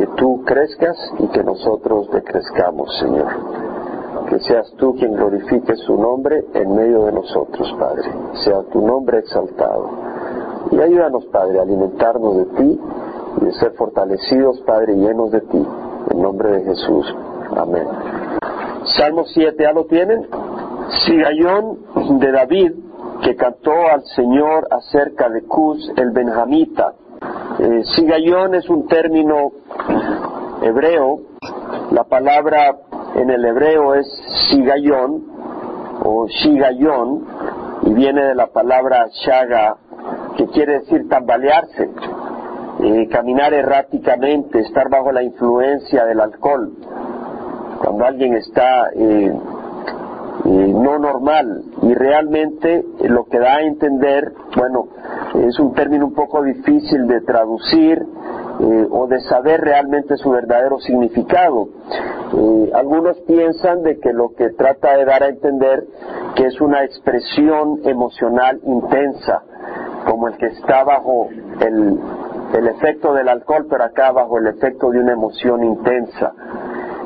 que tú crezcas y que nosotros decrezcamos, Señor. Que seas tú quien glorifique su nombre en medio de nosotros, Padre. Sea tu nombre exaltado. Y ayúdanos, Padre, a alimentarnos de ti y de ser fortalecidos, Padre, llenos de ti. En nombre de Jesús. Amén. Salmo 7, ¿ya lo tienen? Sigayón de David, que cantó al Señor acerca de Cus, el benjamita. Eh, sigayón es un término hebreo. La palabra en el hebreo es sigayón o shigayón y viene de la palabra shaga, que quiere decir tambalearse, eh, caminar erráticamente, estar bajo la influencia del alcohol. Cuando alguien está eh, no normal y realmente lo que da a entender, bueno, es un término un poco difícil de traducir eh, o de saber realmente su verdadero significado. Eh, algunos piensan de que lo que trata de dar a entender que es una expresión emocional intensa, como el que está bajo el, el efecto del alcohol, pero acá bajo el efecto de una emoción intensa.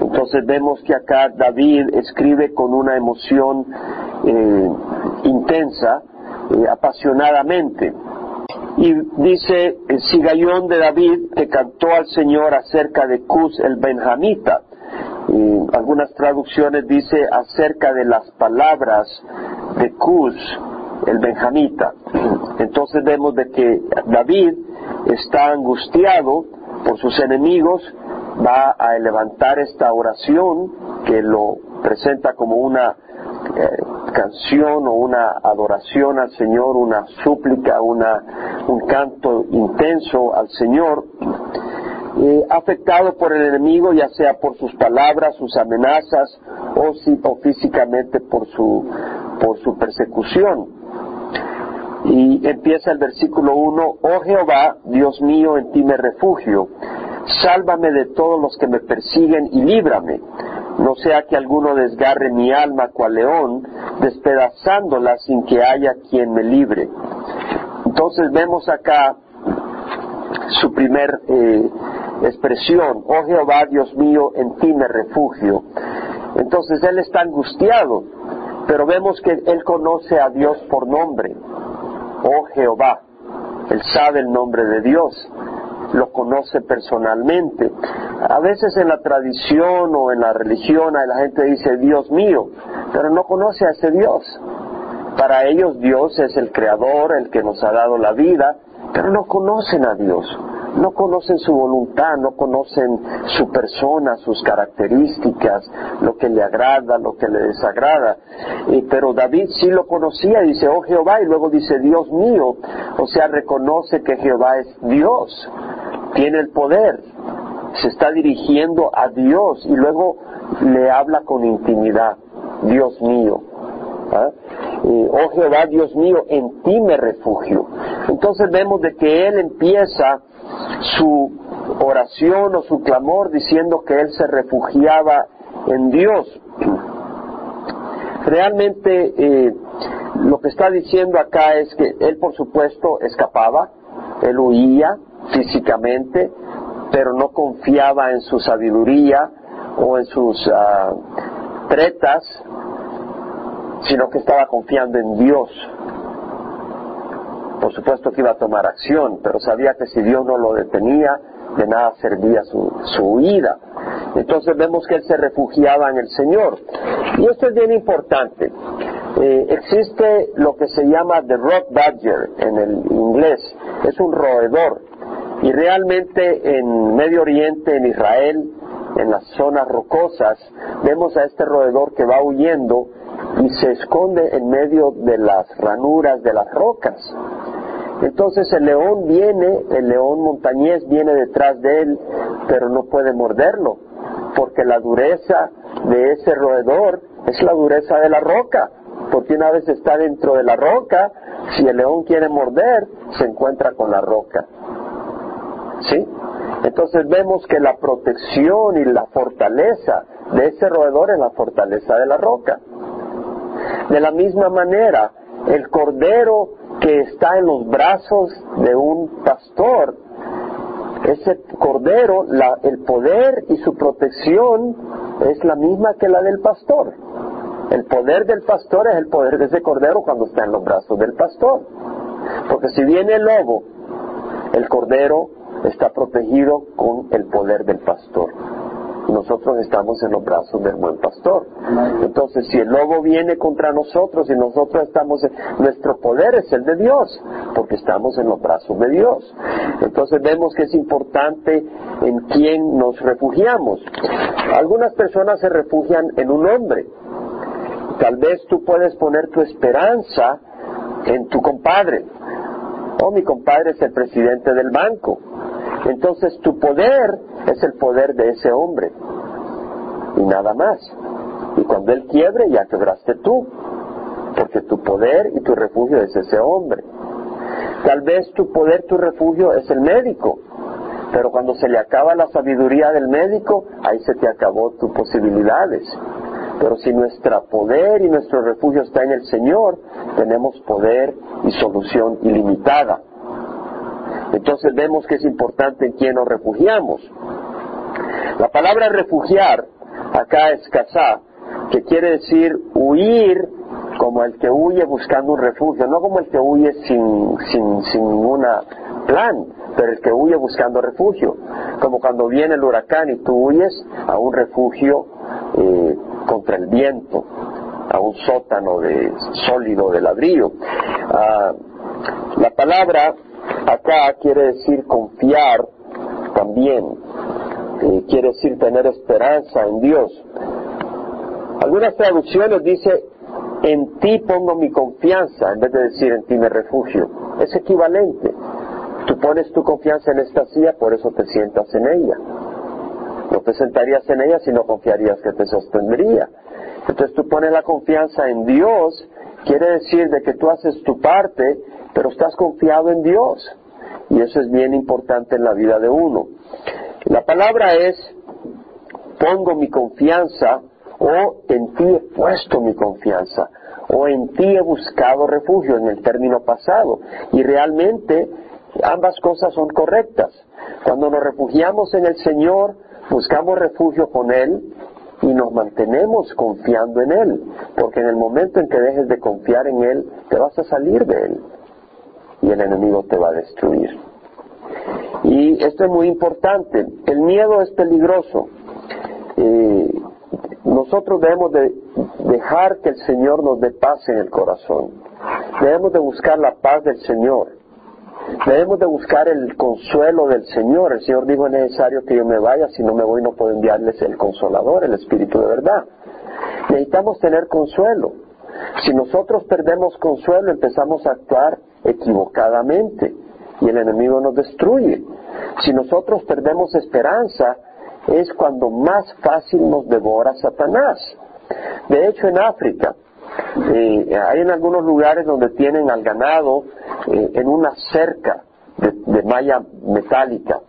Entonces vemos que acá David escribe con una emoción eh, intensa, apasionadamente. Y dice el Sigayón de David que cantó al Señor acerca de Cus el Benjamita. Y algunas traducciones dice acerca de las palabras de Cus el Benjamita. Entonces vemos de que David está angustiado por sus enemigos va a levantar esta oración que lo presenta como una eh, canción o una adoración al Señor, una súplica, una, un canto intenso al Señor, eh, afectado por el enemigo, ya sea por sus palabras, sus amenazas o, si, o físicamente por su, por su persecución. Y empieza el versículo 1, oh Jehová, Dios mío, en ti me refugio Sálvame de todos los que me persiguen y líbrame. No sea que alguno desgarre mi alma cual león, despedazándola sin que haya quien me libre. Entonces vemos acá su primer eh, expresión, oh Jehová Dios mío, en ti me refugio. Entonces él está angustiado, pero vemos que él conoce a Dios por nombre, oh Jehová, él sabe el nombre de Dios lo conoce personalmente. A veces en la tradición o en la religión la gente dice Dios mío, pero no conoce a ese Dios. Para ellos Dios es el creador, el que nos ha dado la vida, pero no conocen a Dios, no conocen su voluntad, no conocen su persona, sus características, lo que le agrada, lo que le desagrada. pero David sí lo conocía, dice, oh Jehová, y luego dice, Dios mío, o sea, reconoce que Jehová es Dios, tiene el poder, se está dirigiendo a Dios y luego le habla con intimidad, Dios mío. ¿ah? oh Jehová, Dios mío, en ti me refugio. Entonces vemos de que él empieza su oración o su clamor diciendo que él se refugiaba en Dios. Realmente eh, lo que está diciendo acá es que él por supuesto escapaba, él huía físicamente, pero no confiaba en su sabiduría o en sus uh, tretas, sino que estaba confiando en Dios. Por supuesto que iba a tomar acción, pero sabía que si Dios no lo detenía, de nada servía su, su huida. Entonces vemos que él se refugiaba en el Señor. Y esto es bien importante. Eh, existe lo que se llama the rock badger en el inglés. Es un roedor. Y realmente en Medio Oriente, en Israel, en las zonas rocosas, vemos a este roedor que va huyendo y se esconde en medio de las ranuras de las rocas. Entonces el león viene, el león montañés viene detrás de él, pero no puede morderlo, porque la dureza de ese roedor es la dureza de la roca, porque una vez está dentro de la roca, si el león quiere morder, se encuentra con la roca. ¿Sí? Entonces vemos que la protección y la fortaleza de ese roedor es la fortaleza de la roca. De la misma manera, el cordero que está en los brazos de un pastor ese cordero, el poder y su protección es la misma que la del pastor. El poder del pastor es el poder de ese cordero cuando está en los brazos del pastor. Porque si viene el lobo, el cordero está protegido con el poder del pastor nosotros estamos en los brazos del buen pastor. Entonces, si el lobo viene contra nosotros y nosotros estamos, en, nuestro poder es el de Dios, porque estamos en los brazos de Dios. Entonces vemos que es importante en quién nos refugiamos. Algunas personas se refugian en un hombre. Tal vez tú puedes poner tu esperanza en tu compadre. Oh, mi compadre es el presidente del banco. Entonces tu poder es el poder de ese hombre y nada más. Y cuando él quiebre ya quebraste tú, porque tu poder y tu refugio es ese hombre. Tal vez tu poder, tu refugio es el médico, pero cuando se le acaba la sabiduría del médico, ahí se te acabó tus posibilidades. Pero si nuestro poder y nuestro refugio está en el Señor, tenemos poder y solución ilimitada. Entonces vemos que es importante en quién nos refugiamos. La palabra refugiar acá es casá, que quiere decir huir como el que huye buscando un refugio, no como el que huye sin, sin, sin ningún plan, pero el que huye buscando refugio, como cuando viene el huracán y tú huyes a un refugio eh, contra el viento, a un sótano de sólido de ladrillo. Ah, la palabra Acá quiere decir confiar también, eh, quiere decir tener esperanza en Dios. Algunas traducciones dice, en ti pongo mi confianza, en vez de decir en ti me refugio. Es equivalente. Tú pones tu confianza en esta silla, por eso te sientas en ella. No te sentarías en ella si no confiarías que te sostendría. Entonces tú pones la confianza en Dios, quiere decir de que tú haces tu parte pero estás confiado en Dios. Y eso es bien importante en la vida de uno. La palabra es, pongo mi confianza o en ti he puesto mi confianza o en ti he buscado refugio en el término pasado. Y realmente ambas cosas son correctas. Cuando nos refugiamos en el Señor, buscamos refugio con Él y nos mantenemos confiando en Él, porque en el momento en que dejes de confiar en Él, te vas a salir de Él y el enemigo te va a destruir. Y esto es muy importante. El miedo es peligroso. Eh, nosotros debemos de dejar que el Señor nos dé paz en el corazón. Debemos de buscar la paz del Señor. Debemos de buscar el consuelo del Señor. El Señor dijo es necesario que yo me vaya, si no me voy no puedo enviarles el consolador, el Espíritu de verdad. Necesitamos tener consuelo. Si nosotros perdemos consuelo, empezamos a actuar equivocadamente y el enemigo nos destruye. Si nosotros perdemos esperanza, es cuando más fácil nos devora Satanás. De hecho, en África, eh, hay en algunos lugares donde tienen al ganado eh, en una cerca de, malla metálica.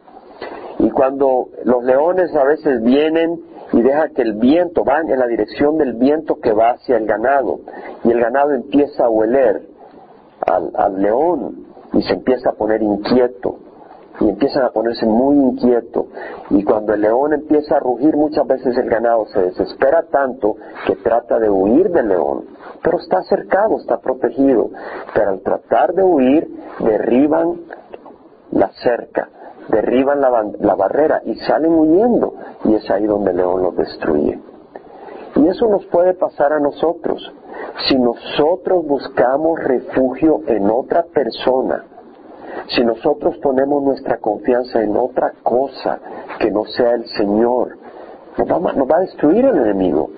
Y cuando los leones a veces vienen y deja que el viento va en la dirección del viento que va hacia el ganado y el ganado empieza a hueler al, león y se empieza a poner inquieto y empiezan a ponerse muy inquieto. Y cuando el león empieza a rugir muchas veces el ganado se desespera tanto que trata de huir del león. Pero está cercado, está protegido. Pero al tratar de huir derriban la cerca derriban la, la barrera y salen huyendo. Y es ahí donde el león los destruye. Y eso nos puede pasar a nosotros. Si nosotros buscamos refugio en otra persona, si nosotros ponemos nuestra confianza en otra cosa que no sea el Señor, nos va, a destruir el enemigo.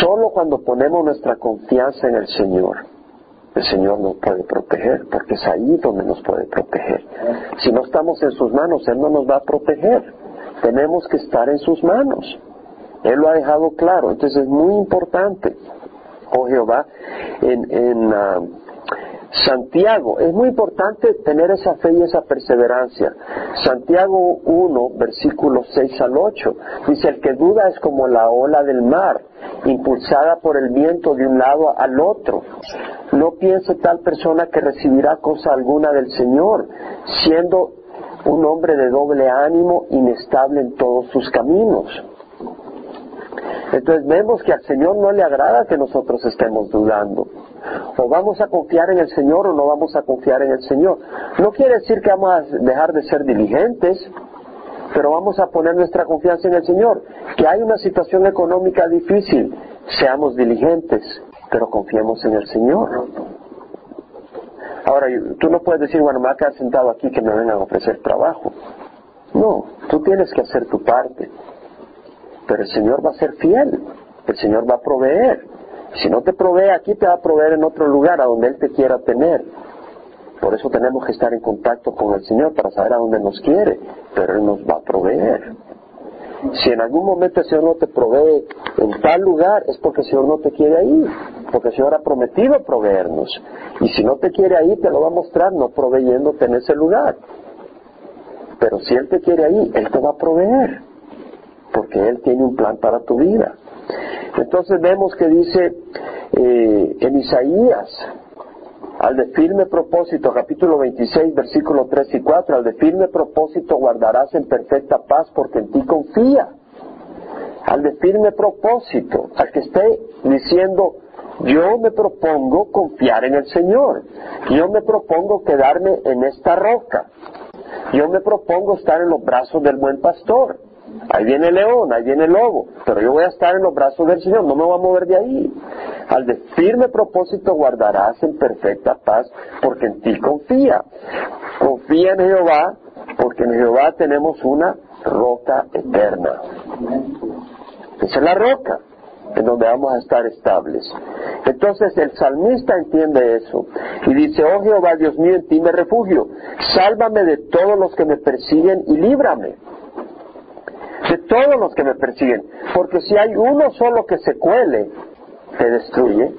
Solo cuando ponemos nuestra confianza en el Señor, el Señor nos puede proteger, porque es ahí donde nos puede proteger. Si no estamos en sus manos, Él no nos va a proteger. Tenemos que estar en sus manos. Él lo ha dejado claro, entonces es muy importante oh Jehová, en, ah, Santiago, es muy importante tener esa fe y esa perseverancia. Santiago 1, versículos 6 al 8, dice, el que duda es como la ola del mar, impulsada por el viento de un lado al otro. No piense tal persona que recibirá cosa alguna del Señor, siendo un hombre de doble ánimo, inestable en todos sus caminos. Entonces vemos que al Señor no le agrada que nosotros estemos dudando. O vamos a confiar en el Señor o no vamos a confiar en el Señor. No quiere decir que vamos a dejar de ser diligentes, pero vamos a poner nuestra confianza en el Señor. Que hay una situación económica difícil, seamos diligentes, pero confiemos en el Señor. Ahora, tú no puedes decir, bueno, me voy a quedar sentado aquí que me vengan a ofrecer trabajo. No, tú tienes que hacer tu parte. Pero el Señor va a ser fiel. El Señor va a proveer. Si no te provee aquí, te va a proveer en otro lugar, a donde Él te quiera tener. Por eso tenemos que estar en contacto con el Señor para saber a dónde nos quiere, pero Él nos va a proveer. Si en algún momento el Señor no te provee en tal lugar, es porque el Señor no te quiere ahí, porque el Señor ha prometido proveernos. Y si no te quiere ahí, te lo va a mostrar no proveyéndote en ese lugar. Pero si Él te quiere ahí, Él te va a proveer, porque Él tiene un plan para tu vida. Entonces vemos que dice eh, en Isaías al de firme propósito, capítulo 26, versículos 3 y 4, al de firme propósito guardarás en perfecta paz porque en ti confía. Al de firme propósito, al que esté diciendo, yo me propongo confiar en el Señor, yo me propongo quedarme en esta roca, yo me propongo estar en los brazos del buen pastor. Ahí viene el león, ahí viene el lobo, pero yo voy a estar en los brazos del Señor, no me voy a mover de ahí. Al de firme propósito guardarás en perfecta paz, porque en ti confía. Confía en Jehová, porque en Jehová tenemos una roca eterna. Esa es la roca en donde vamos a estar estables. Entonces el salmista entiende eso y dice, oh Jehová, Dios mío, en ti me refugio, sálvame de todos los que me persiguen y líbrame todos los que me persiguen, porque si hay uno solo que se cuele, te destruye.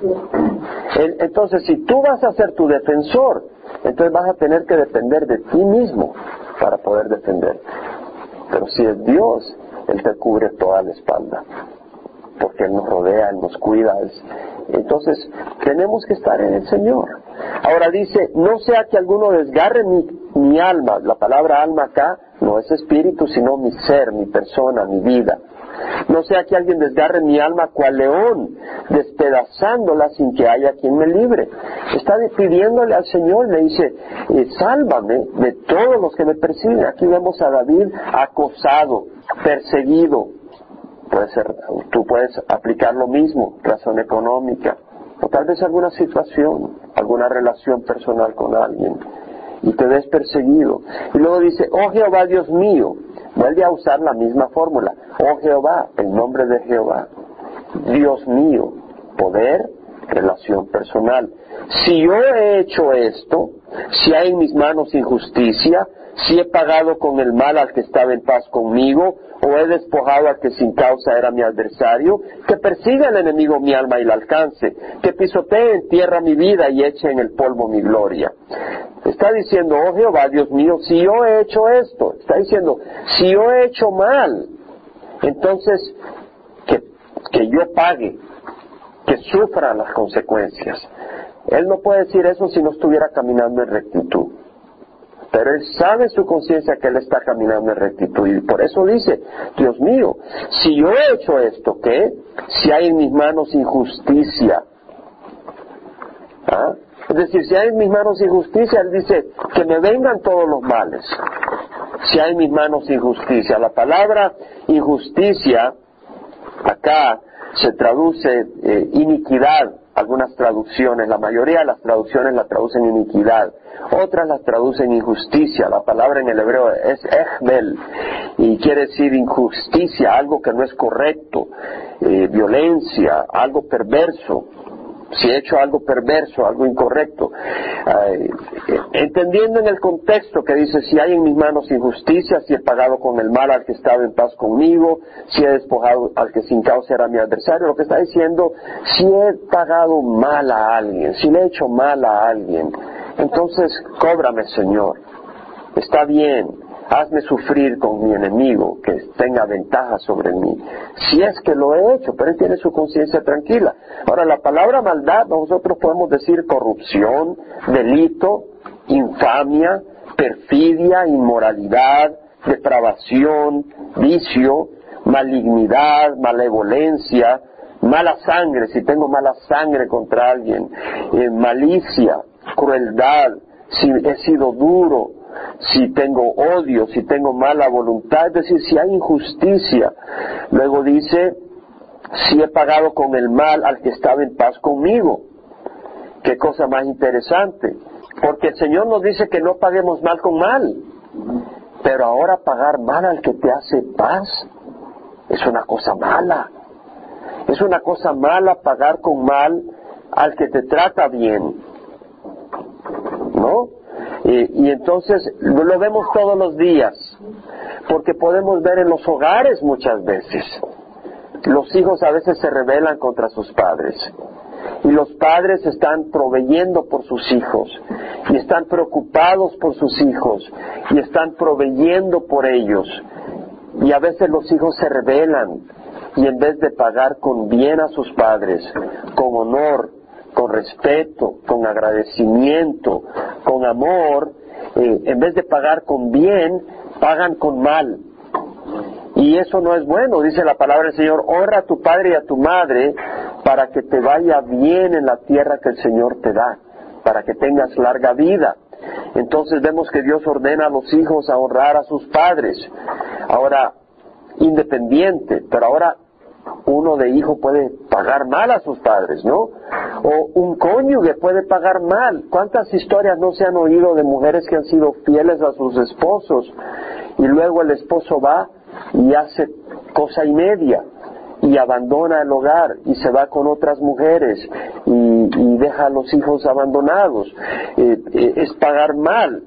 Entonces, si tú vas a ser tu defensor, entonces vas a tener que depender de ti mismo para poder defender. Pero si es Dios, Él te cubre toda la espalda, porque Él nos rodea, Él nos cuida. Entonces, tenemos que estar en el Señor. Ahora dice, no sea que alguno desgarre mi, mi alma, la palabra alma acá no es espíritu, sino mi ser, mi persona, mi vida. No sea que alguien desgarre mi alma cual león, despedazándola sin que haya quien me libre. Está pidiéndole al Señor, le dice, eh, sálvame de todos los que me persiguen. Aquí vemos a David acosado, perseguido. Puede ser, tú puedes aplicar lo mismo, razón económica, o tal vez alguna situación, alguna relación personal con alguien y te ves perseguido. Y luego dice, oh Jehová Dios mío, vuelve a usar la misma fórmula, oh Jehová, el nombre de Jehová, Dios mío, poder, relación personal. Si yo he hecho esto, si hay en mis manos injusticia, si he pagado con el mal al que estaba en paz conmigo, o he despojado al que sin causa era mi adversario, que persiga el enemigo mi alma y la alcance, que pisotee en tierra mi vida y eche en el polvo mi gloria. Está diciendo, oh Jehová, Dios mío, si yo he hecho esto, está diciendo, si yo he hecho mal, entonces que, que yo pague, que sufra las consecuencias. Él no puede decir eso si no estuviera caminando en rectitud. Pero él sabe en su conciencia que él está caminando en rectitud. Y por eso dice, Dios mío, si yo he hecho esto, ¿qué? Si hay en mis manos injusticia. ¿Ah? Es decir, si hay en mis manos injusticia, él dice, que me vengan todos los males. Si hay en mis manos injusticia. La palabra injusticia acá se traduce eh, iniquidad, algunas traducciones, la mayoría de las traducciones la traducen iniquidad, otras las traducen injusticia, la palabra en el hebreo es ejbel y quiere decir injusticia, algo que no es correcto, eh, violencia, algo perverso si he hecho algo perverso, algo incorrecto, entendiendo en el contexto que dice, si hay en mis manos injusticia, si he pagado con el mal al que estaba en paz conmigo, si he despojado al que sin causa era mi adversario, lo que está diciendo, si he pagado mal a alguien, si le he hecho mal a alguien, entonces cóbrame Señor, está bien, hazme sufrir con mi enemigo, que tenga ventaja sobre mí. Si es que lo he hecho, pero él tiene su conciencia tranquila. Ahora, la palabra maldad, nosotros podemos decir corrupción, delito, infamia, perfidia, inmoralidad, depravación, vicio, malignidad, malevolencia, mala sangre, si tengo mala sangre contra alguien, eh, malicia, crueldad, si he sido duro, si tengo odio, si tengo mala voluntad, es decir, si hay injusticia. Luego dice, si he pagado con el mal al que estaba en paz conmigo. Qué cosa más interesante. Porque el Señor nos dice que no paguemos mal con mal. Pero ahora pagar mal al que te hace paz es una cosa mala. Es una cosa mala pagar con mal al que te trata bien. ¿No? Y, y, entonces lo vemos todos los días, porque podemos ver en los hogares muchas veces. Los hijos a veces se rebelan contra sus padres y los padres están proveyendo por sus hijos y están preocupados por sus hijos y están proveyendo por ellos. Y a veces los hijos se rebelan y en vez de pagar con bien a sus padres, con honor, con respeto, con agradecimiento, con amor, eh, en vez de pagar con bien, pagan con mal. Y eso no es bueno, dice la palabra del Señor, honra a tu padre y a tu madre para que te vaya bien en la tierra que el Señor te da, para que tengas larga vida. Entonces vemos que Dios ordena a los hijos a honrar a sus padres. Ahora, independiente, pero ahora uno de hijo puede pagar mal a sus padres, ¿no? O un cónyuge puede pagar mal. ¿Cuántas historias no se han oído de mujeres que han sido fieles a sus esposos y luego el esposo va y hace cosa y media y abandona el hogar y se va con otras mujeres y, deja a los hijos abandonados. Eh, eh, es pagar mal.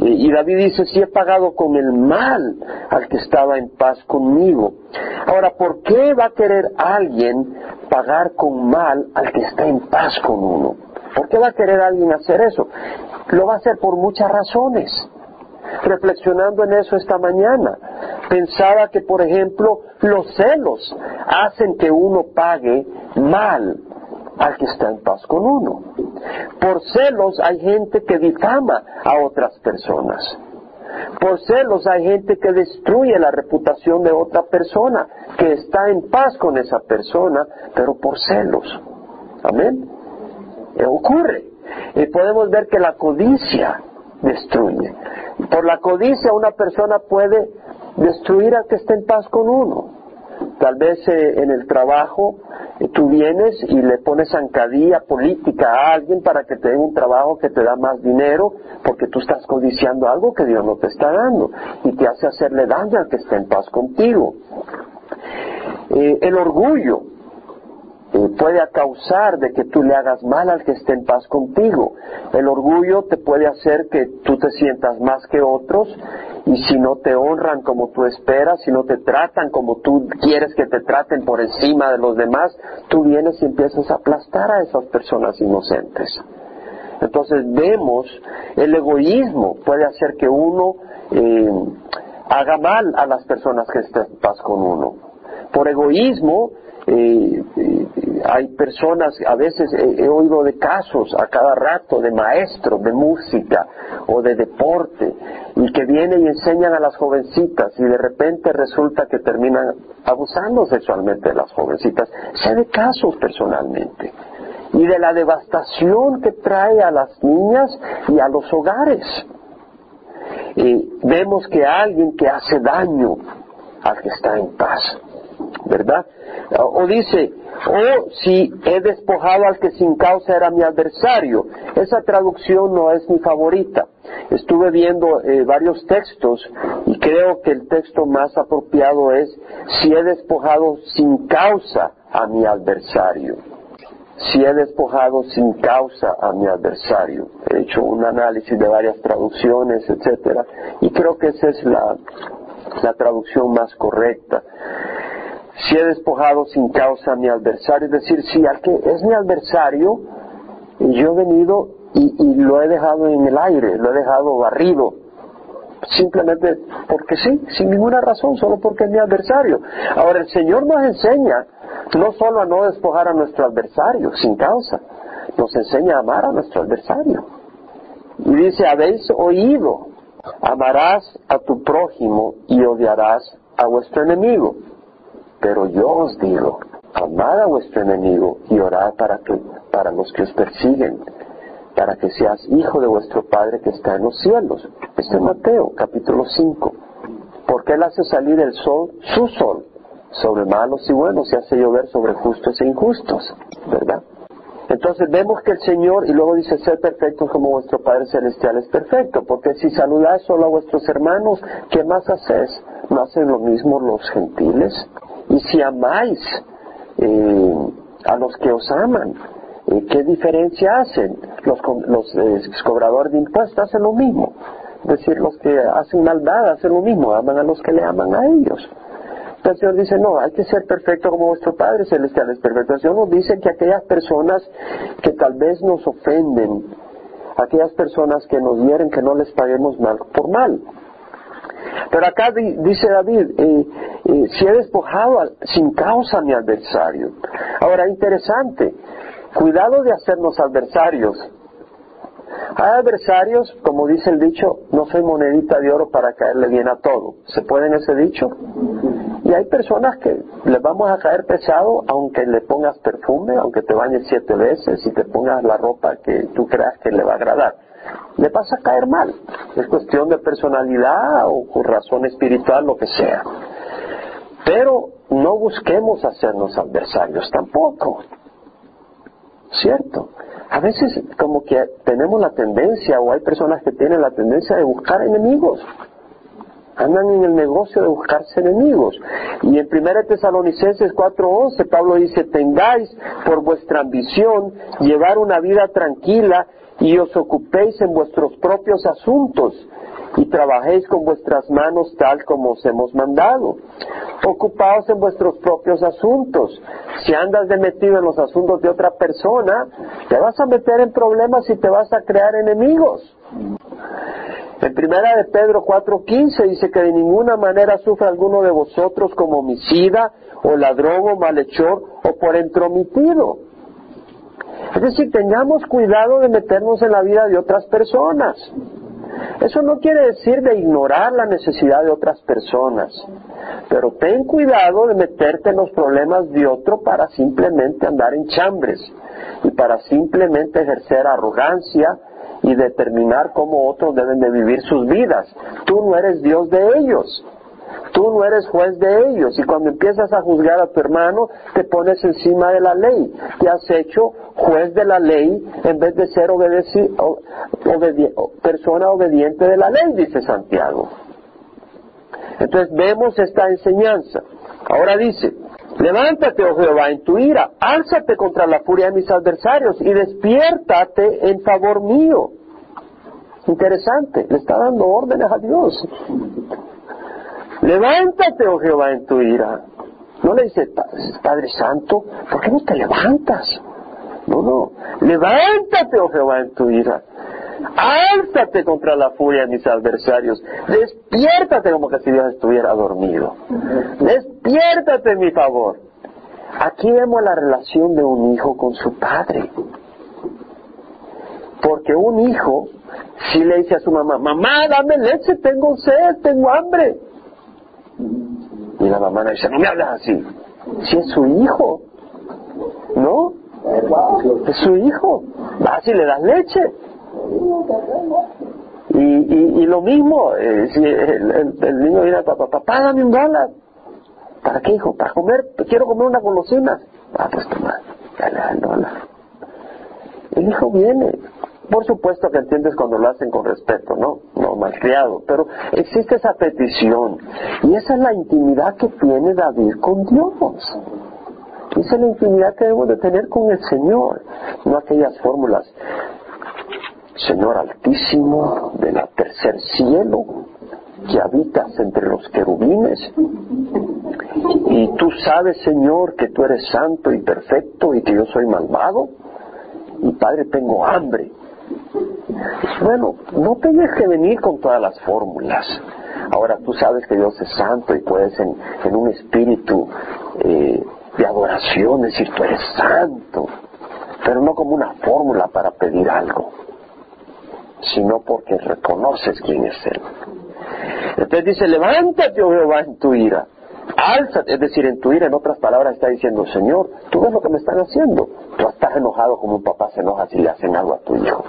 Y David dice, si he pagado con el mal al que estaba en paz conmigo. Ahora, ¿por qué va a querer alguien pagar con mal al que está en paz con uno? ¿Por qué va a querer alguien hacer eso? Lo va a hacer por muchas razones reflexionando en eso esta mañana. Pensaba que, por ejemplo, los celos hacen que uno pague mal al que está en paz con uno. Por celos hay gente que difama a otras personas. Por celos hay gente que destruye la reputación de otra persona, que está en paz con esa persona, pero por celos. Amén. Eh, ocurre. Y podemos ver que la codicia destruye. Por la codicia una persona puede destruir a que esté en paz con uno. Tal vez eh, en el trabajo eh, tú vienes y le pones zancadilla política a alguien para que te dé un trabajo que te da más dinero porque tú estás codiciando algo que Dios no te está dando y te hace hacerle daño al que esté en paz contigo. Eh, el orgullo puede causar de que tú le hagas mal al que esté en paz contigo. El orgullo te puede hacer que tú te sientas más que otros y si no te honran como tú esperas, si no te tratan como tú quieres que te traten por encima de los demás, tú vienes y empiezas a aplastar a esas personas inocentes. Entonces vemos el egoísmo puede hacer que uno eh, haga mal a las personas que estén en paz con uno. Por egoísmo eh, hay personas, a veces he, oído de casos a cada rato de maestros de música o de deporte y que vienen y enseñan a las jovencitas y de repente resulta que terminan abusando sexualmente de las jovencitas. Sé de casos personalmente y de la devastación que trae a las niñas y a los hogares. Y vemos que alguien que hace daño al que está en paz ¿verdad? O dice, o si he despojado al que sin causa era mi adversario. Esa traducción no es mi favorita. Estuve viendo eh, varios textos y creo que el texto más apropiado es si he despojado sin causa a mi adversario. Si he despojado sin causa a mi adversario. He hecho un análisis de varias traducciones, etcétera, y creo que esa es la traducción más correcta si he despojado sin causa a mi adversario, es decir, si al es mi adversario, yo he venido y, lo he dejado en el aire, lo he dejado barrido, simplemente porque sí, sin ninguna razón, solo porque es mi adversario. Ahora el Señor nos enseña no solo a no despojar a nuestro adversario sin causa, nos enseña a amar a nuestro adversario. Y dice, habéis oído Amarás a tu prójimo y odiarás a vuestro enemigo. Pero yo os digo, amad a vuestro enemigo y orad para, que, para los que os persiguen, para que seas hijo de vuestro Padre que está en los cielos. Este es Mateo, capítulo 5. Porque Él hace salir el sol, su sol, sobre malos y buenos y hace llover sobre justos e injustos, ¿verdad? Entonces vemos que el Señor, y luego dice, ser perfectos como vuestro Padre Celestial es perfecto, porque si saludáis solo a vuestros hermanos, ¿qué más hacéis? ¿No hacen lo mismo los gentiles? Y si amáis eh, a los que os aman, ¿qué diferencia hacen? Los, los eh, cobradores de impuestos hacen lo mismo. Es decir, los que hacen maldad hacen lo mismo, aman a los que le aman a ellos el Señor dice, no, hay que ser perfecto como vuestro Padre Celestial es perfecto. El Señor nos dice que aquellas personas que tal vez nos ofenden, aquellas personas que nos hieren, que no les paguemos mal por mal. Pero acá dice David, eh, eh, si he despojado sin causa a mi adversario. Ahora, interesante, cuidado de hacernos adversarios. Hay adversarios, como dice el dicho, no soy monedita de oro para caerle bien a todo. ¿Se puede en ese dicho? Y hay personas que les vamos a caer pesado aunque le pongas perfume, aunque te bañes siete veces y te pongas la ropa que tú creas que le va a agradar. Le vas a caer mal. Es cuestión de personalidad o razón espiritual, lo que sea. Pero no busquemos hacernos adversarios tampoco. ¿Cierto? A veces como que tenemos la tendencia, o hay personas que tienen la tendencia de buscar enemigos andan en el negocio de buscarse enemigos. Y en 1 Tesalonicenses 4:11 Pablo dice, tengáis por vuestra ambición llevar una vida tranquila y os ocupéis en vuestros propios asuntos y trabajéis con vuestras manos tal como os hemos mandado. Ocupaos en vuestros propios asuntos. Si andas de metido en los asuntos de otra persona, te vas a meter en problemas y te vas a crear enemigos. En primera de Pedro 4:15 dice que de ninguna manera sufre alguno de vosotros como homicida o ladrón o malhechor o por entrometido. Es decir, tengamos cuidado de meternos en la vida de otras personas. Eso no quiere decir de ignorar la necesidad de otras personas, pero ten cuidado de meterte en los problemas de otro para simplemente andar en chambres y para simplemente ejercer arrogancia y determinar cómo otros deben de vivir sus vidas. Tú no eres Dios de ellos. Tú no eres juez de ellos y cuando empiezas a juzgar a tu hermano te pones encima de la ley. Te has hecho juez de la ley en vez de ser persona obediente de la ley, dice Santiago. Entonces vemos esta enseñanza. Ahora dice, levántate, oh Jehová, en tu ira, álzate contra la furia de mis adversarios y despiértate en favor mío. Interesante, le está dando órdenes a Dios. Levántate, oh Jehová, en tu ira. No le dice, Padre Santo, ¿por qué no te levantas? No, no. Levántate, oh Jehová, en tu ira. Álzate contra la furia de mis adversarios. Despiértate como que si Dios estuviera dormido. Despiértate mi favor. Aquí vemos la relación de un hijo con su padre. Porque un hijo, si le dice a su mamá, mamá, dame leche, tengo sed, tengo hambre. Y la mamá le dice, no me hablas así. Si es su hijo, ¿no? Es su hijo. Vas y le das leche. Y, y, lo mismo, eh, si el, niño viene a papá, papá, dame un dólar. ¿Para qué, hijo? Para comer, quiero comer una golosina. Ah, pues toma, dale al dólar. El hijo viene, por supuesto que entiendes cuando lo hacen con respeto, ¿no? No malcriado, pero existe esa petición. Y esa es la intimidad que tiene David con Dios. Esa es la intimidad que debemos de tener con el Señor, no aquellas fórmulas. Señor altísimo de la tercer cielo, que habitas entre los querubines, y tú sabes, Señor, que tú eres santo y perfecto y que yo soy malvado, y Padre, tengo hambre, bueno, no tienes que venir con todas las fórmulas. Ahora tú sabes que Dios es santo y puedes en, un espíritu eh, de adoración decir tú eres santo, pero no como una fórmula para pedir algo. sino porque reconoces quién es Él. Entonces dice, levántate, oh Jehová, en tu ira. Álzate, es decir, en tu ira, en otras palabras, está diciendo, Señor, tú ves lo que me están haciendo. Tú estás enojado como un papá se enoja si le hacen algo a tu hijo.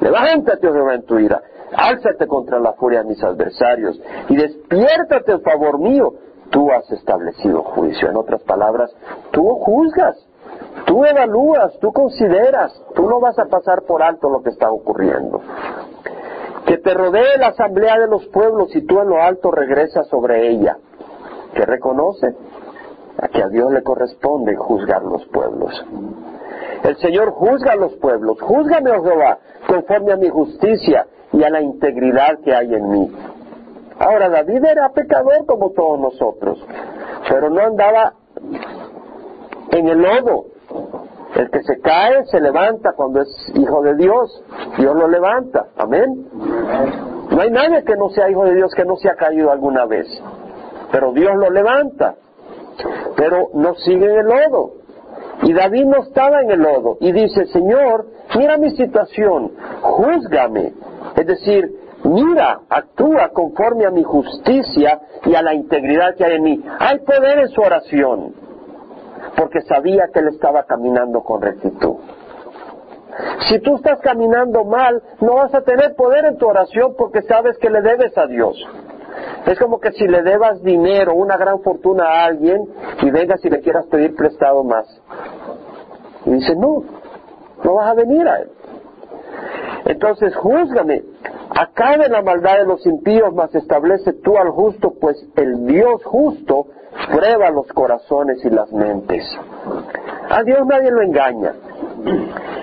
Levántate, oh Jehová, en tu ira. Álzate contra la furia de mis adversarios y despiértate en favor mío. Tú has establecido juicio. En otras palabras, tú juzgas, tú evalúas, tú consideras, tú no vas a pasar por alto lo que está ocurriendo. Que te rodee la asamblea de los pueblos y tú en lo alto regresas sobre ella. ¿Qué reconoce? A que a Dios le corresponde juzgar los pueblos. El Señor juzga a los pueblos. Júzgame, oh Jehová, conforme a mi justicia y a la integridad que hay en mí. Ahora, David era pecador como todos nosotros, pero no andaba en el lodo. El que se cae se levanta cuando es hijo de Dios. Dios lo levanta. Amén. No hay nadie que no sea hijo de Dios que no se ha caído alguna vez. Pero Dios lo levanta. Pero no sigue en el lodo. Y David no estaba en el lodo. Y dice, Señor, mira mi situación, júzgame. Es decir, mira, actúa conforme a mi justicia y a la integridad que hay en mí. Hay poder en su oración, porque sabía que él estaba caminando con rectitud. Si tú estás caminando mal, no vas a tener poder en tu oración porque sabes que le debes a Dios. Es como que si le debas dinero, una gran fortuna a alguien y vengas y le quieras pedir prestado más. Y dice, no, no vas a venir a él. Entonces, júzgame, acabe la maldad de los impíos, mas establece tú al justo, pues el Dios justo prueba los corazones y las mentes. A Dios nadie lo engaña.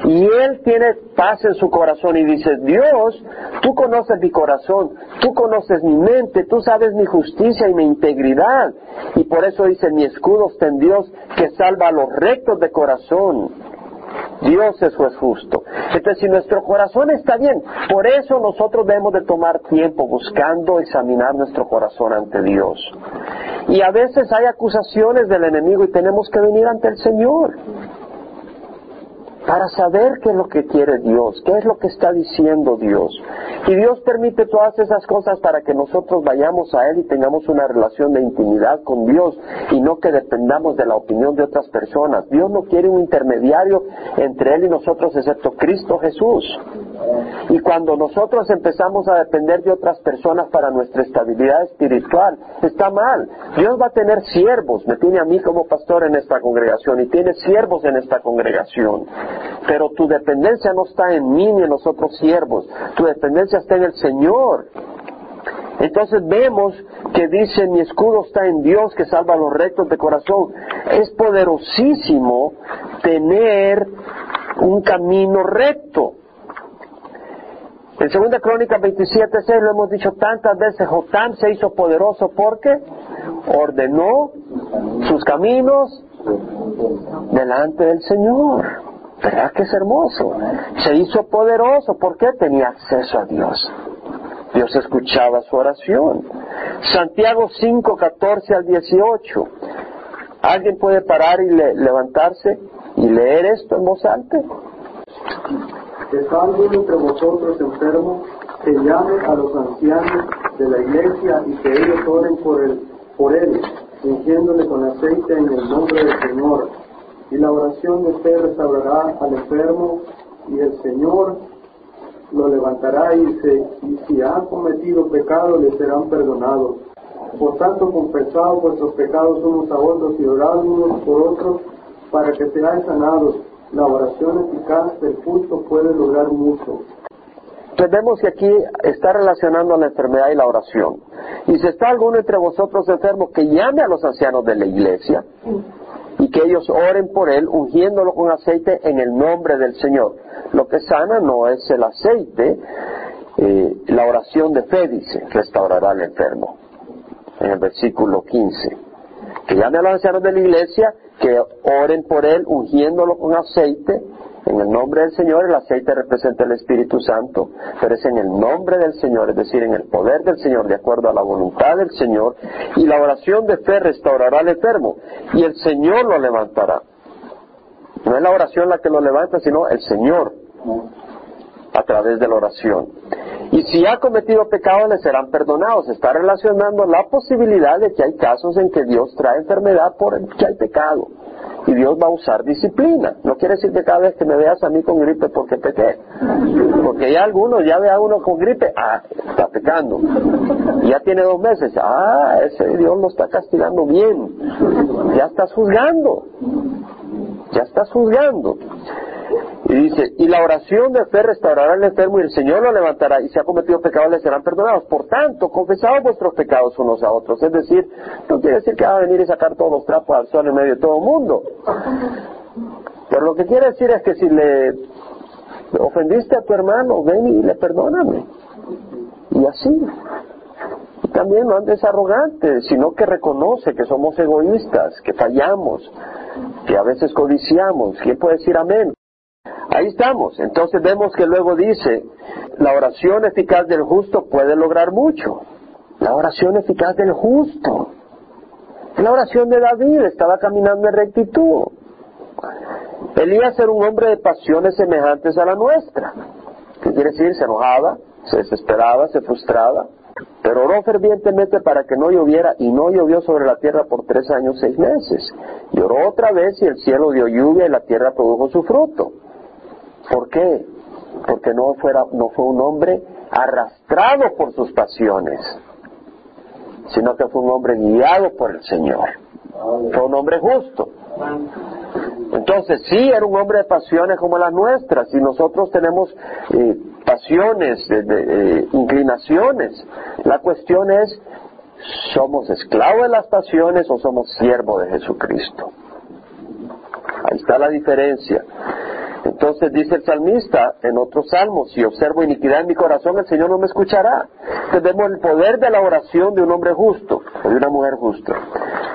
Y Él tiene paz en su corazón y dice, Dios, tú conoces mi corazón, tú conoces mi mente, tú sabes mi justicia y mi integridad. Y por eso dice, mi escudo está en Dios que salva a los rectos de corazón. Dios es justo. Entonces, si nuestro corazón está bien, por eso nosotros debemos de tomar tiempo buscando examinar nuestro corazón ante Dios. Y a veces hay acusaciones del enemigo y tenemos que venir ante el Señor para saber qué es lo que quiere Dios, qué es lo que está diciendo Dios. Y Dios permite todas esas cosas para que nosotros vayamos a Él y tengamos una relación de intimidad con Dios y no que dependamos de la opinión de otras personas. Dios no quiere un intermediario entre Él y nosotros excepto Cristo Jesús. Y cuando nosotros empezamos a depender de otras personas para nuestra estabilidad espiritual, está mal. Dios va a tener siervos, me tiene a mí como pastor en esta congregación y tiene siervos en esta congregación. Pero tu dependencia no está en mí ni en los otros siervos, tu dependencia está en el Señor. Entonces vemos que dice, mi escudo está en Dios que salva a los rectos de corazón. Es poderosísimo tener un camino recto. En 2 Crónica 27, 6 lo hemos dicho tantas veces, Jotam se hizo poderoso porque ordenó sus caminos delante del Señor. ¿Verdad que es hermoso? Se hizo poderoso porque tenía acceso a Dios. Dios escuchaba su oración. Santiago 5, 14 al 18. ¿Alguien puede parar y levantarse y leer esto en voz alta? alguien entre vosotros enfermo, que llame a los ancianos de la iglesia y que ellos oren por él, por él, ungiéndole con aceite en el nombre del Señor. Y la oración de fe restaurará al enfermo y el Señor lo levantará y, se, y si han cometido pecado le serán perdonados. Por tanto, confesados vuestros pecados unos a otros y orad unos por otros para que seáis sanados la oración eficaz del justo puede lograr mucho. Entendemos que aquí está relacionando la enfermedad y la oración. Y si está alguno entre vosotros enfermo, que llame a los ancianos de la iglesia y que ellos oren por él, ungiéndolo con aceite en el nombre del Señor. Lo que sana no es el aceite, eh, la oración de fe dice, restaurará al enfermo. En el versículo 15. Que llame a los ancianos de la iglesia que oren por él ungiéndolo con aceite. En el nombre del Señor, el aceite representa el Espíritu Santo, pero es en el nombre del Señor, es decir, en el poder del Señor, de acuerdo a la voluntad del Señor, y la oración de fe restaurará al enfermo, y el Señor lo levantará. No es la oración la que lo levanta, sino el Señor. a través de la oración. Y si ha cometido pecados, le serán perdonados. Está relacionando la posibilidad de que hay casos en que Dios trae enfermedad por que hay pecado. Y Dios va a usar disciplina. No quiere decir que cada vez que me veas a mí con gripe porque pequé. Porque ya algunos, ya ve a uno con gripe, ah, está pecando. Ya tiene dos meses, ah, ese Dios lo está castigando bien. Ya estás juzgando. Ya estás juzgando. Y dice, y la oración de fe restaurará al enfermo y el Señor lo levantará y si ha cometido pecados le serán perdonados. Por tanto, confesaos vuestros pecados unos a otros. Es decir, no quiere decir que va a venir y sacar todos los trapos al sol en medio de todo el mundo. Pero lo que quiere decir es que si le ofendiste a tu hermano, ven y le perdóname. Y así. También no andes arrogante, sino que reconoce que somos egoístas, que fallamos, que a veces codiciamos. ¿Quién puede decir amén? Ahí estamos. Entonces vemos que luego dice, la oración eficaz del justo puede lograr mucho. La oración eficaz del justo. La oración de David estaba caminando en rectitud. Elías era un hombre de pasiones semejantes a la nuestra. ¿Qué quiere decir? Se enojaba, se desesperaba, se frustraba. Pero oró fervientemente para que no lloviera y no llovió sobre la tierra por tres años, seis meses. Y oró otra vez y el cielo dio lluvia y la tierra produjo su fruto. ¿Por qué? Porque no, fuera, no fue un hombre arrastrado por sus pasiones, sino que fue un hombre guiado por el Señor. Fue un hombre justo. Entonces, sí, era un hombre de pasiones como las nuestras, y nosotros tenemos eh, pasiones, de, inclinaciones. La cuestión es, ¿somos esclavos de las pasiones o somos siervos de Jesucristo? Ahí está la diferencia. Entonces dice el salmista en otros salmos, si observo iniquidad en mi corazón, el Señor no me escuchará. Tenemos el poder de la oración de un hombre justo, o de una mujer justa.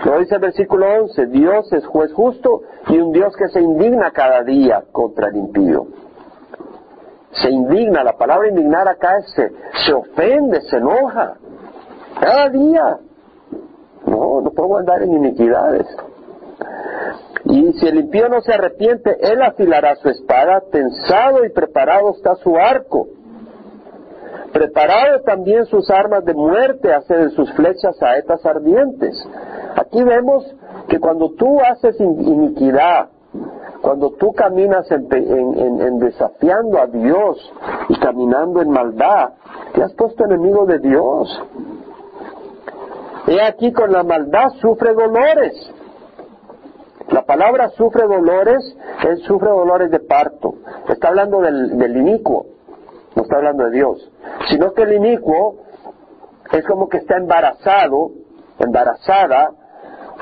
Lo dice el versículo 11, Dios es juez justo y un Dios que se indigna cada día contra el impío. Se indigna, la palabra indignar acá es se, se ofende, se enoja. Cada día. No, no podemos andar en iniquidades. Y si el impío no se arrepiente, él afilará su espada, tensado y preparado está su arco. Preparado también sus armas de muerte, hace de sus flechas saetas ardientes. Aquí vemos que cuando tú haces iniquidad, cuando tú caminas en, en, desafiando a Dios y caminando en maldad, te has puesto enemigo de Dios. He aquí con la maldad sufre dolores. La palabra sufre dolores, él sufre dolores de parto. Está hablando del, del inicuo, no está hablando de Dios. Sino que el inicuo es como que está embarazado, embarazada,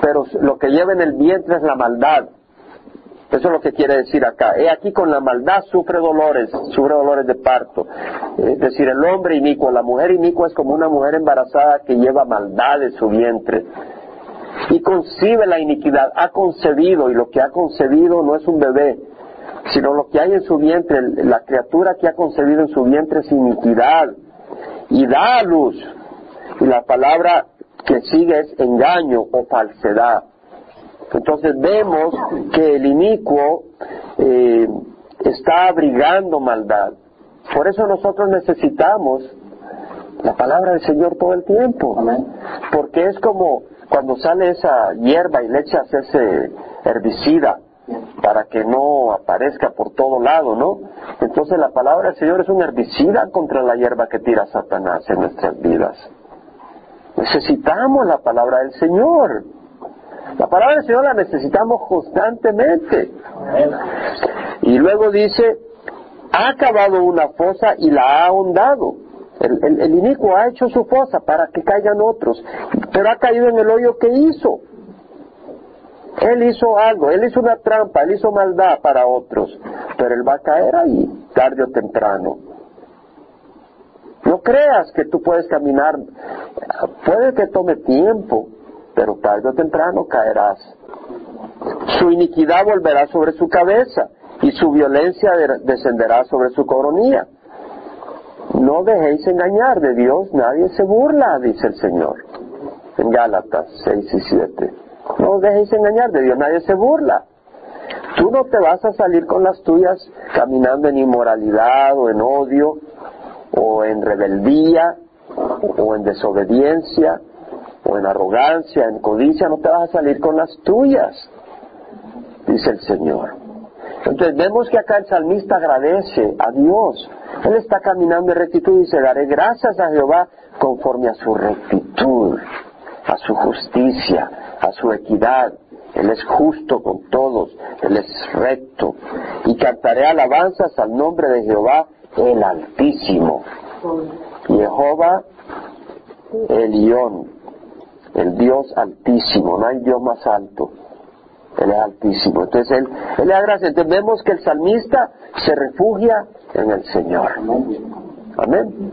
pero lo que lleva en el vientre es la maldad. Eso es lo que quiere decir acá. He aquí con la maldad sufre dolores, sufre dolores de parto. Es decir, el hombre inicuo, la mujer inicuo es como una mujer embarazada que lleva maldad en su vientre y concibe la iniquidad, ha concebido y lo que ha concebido no es un bebé, sino lo que hay en su vientre, la criatura que ha concebido en su vientre es iniquidad y da a luz. Y la palabra que sigue es engaño o falsedad. Entonces vemos que el inicuo eh, está abrigando maldad. Por eso nosotros necesitamos la palabra del Señor todo el tiempo. Porque es como cuando sale esa hierba y le echas ese herbicida para que no aparezca por todo lado, ¿no? Entonces la palabra del Señor es un herbicida contra la hierba que tira Satanás en nuestras vidas. Necesitamos la palabra del Señor. La palabra del Señor la necesitamos constantemente. Y luego dice, ha acabado una fosa y la ha ahondado. El, el, inicuo ha hecho su fosa para que caigan otros, pero ha caído en el hoyo que hizo. Él hizo algo, él hizo una trampa, él hizo maldad para otros, pero él va a caer ahí, tarde o temprano. No creas que tú puedes caminar, puede que tome tiempo, pero tarde o temprano caerás. Su iniquidad volverá sobre su cabeza y su violencia descenderá sobre su coronilla. No dejéis engañar de Dios, nadie se burla, dice el Señor. En Gálatas 6 y 7. No dejéis engañar de Dios, nadie se burla. Tú no te vas a salir con las tuyas caminando en inmoralidad o en odio o en rebeldía o en desobediencia o en arrogancia, en codicia, no te vas a salir con las tuyas, dice el Señor. Entonces vemos que acá el salmista agradece a Dios. Él está caminando en rectitud y dice, daré gracias a Jehová conforme a su rectitud, a su justicia, a su equidad. Él es justo con todos, Él es recto. Y cantaré alabanzas al nombre de Jehová, el Altísimo. Jehová, Elión, el Dios altísimo, no hay Dios más alto. Él es altísimo. Entonces él, él le agradece. Entonces vemos que el salmista se refugia en el Señor. Amén.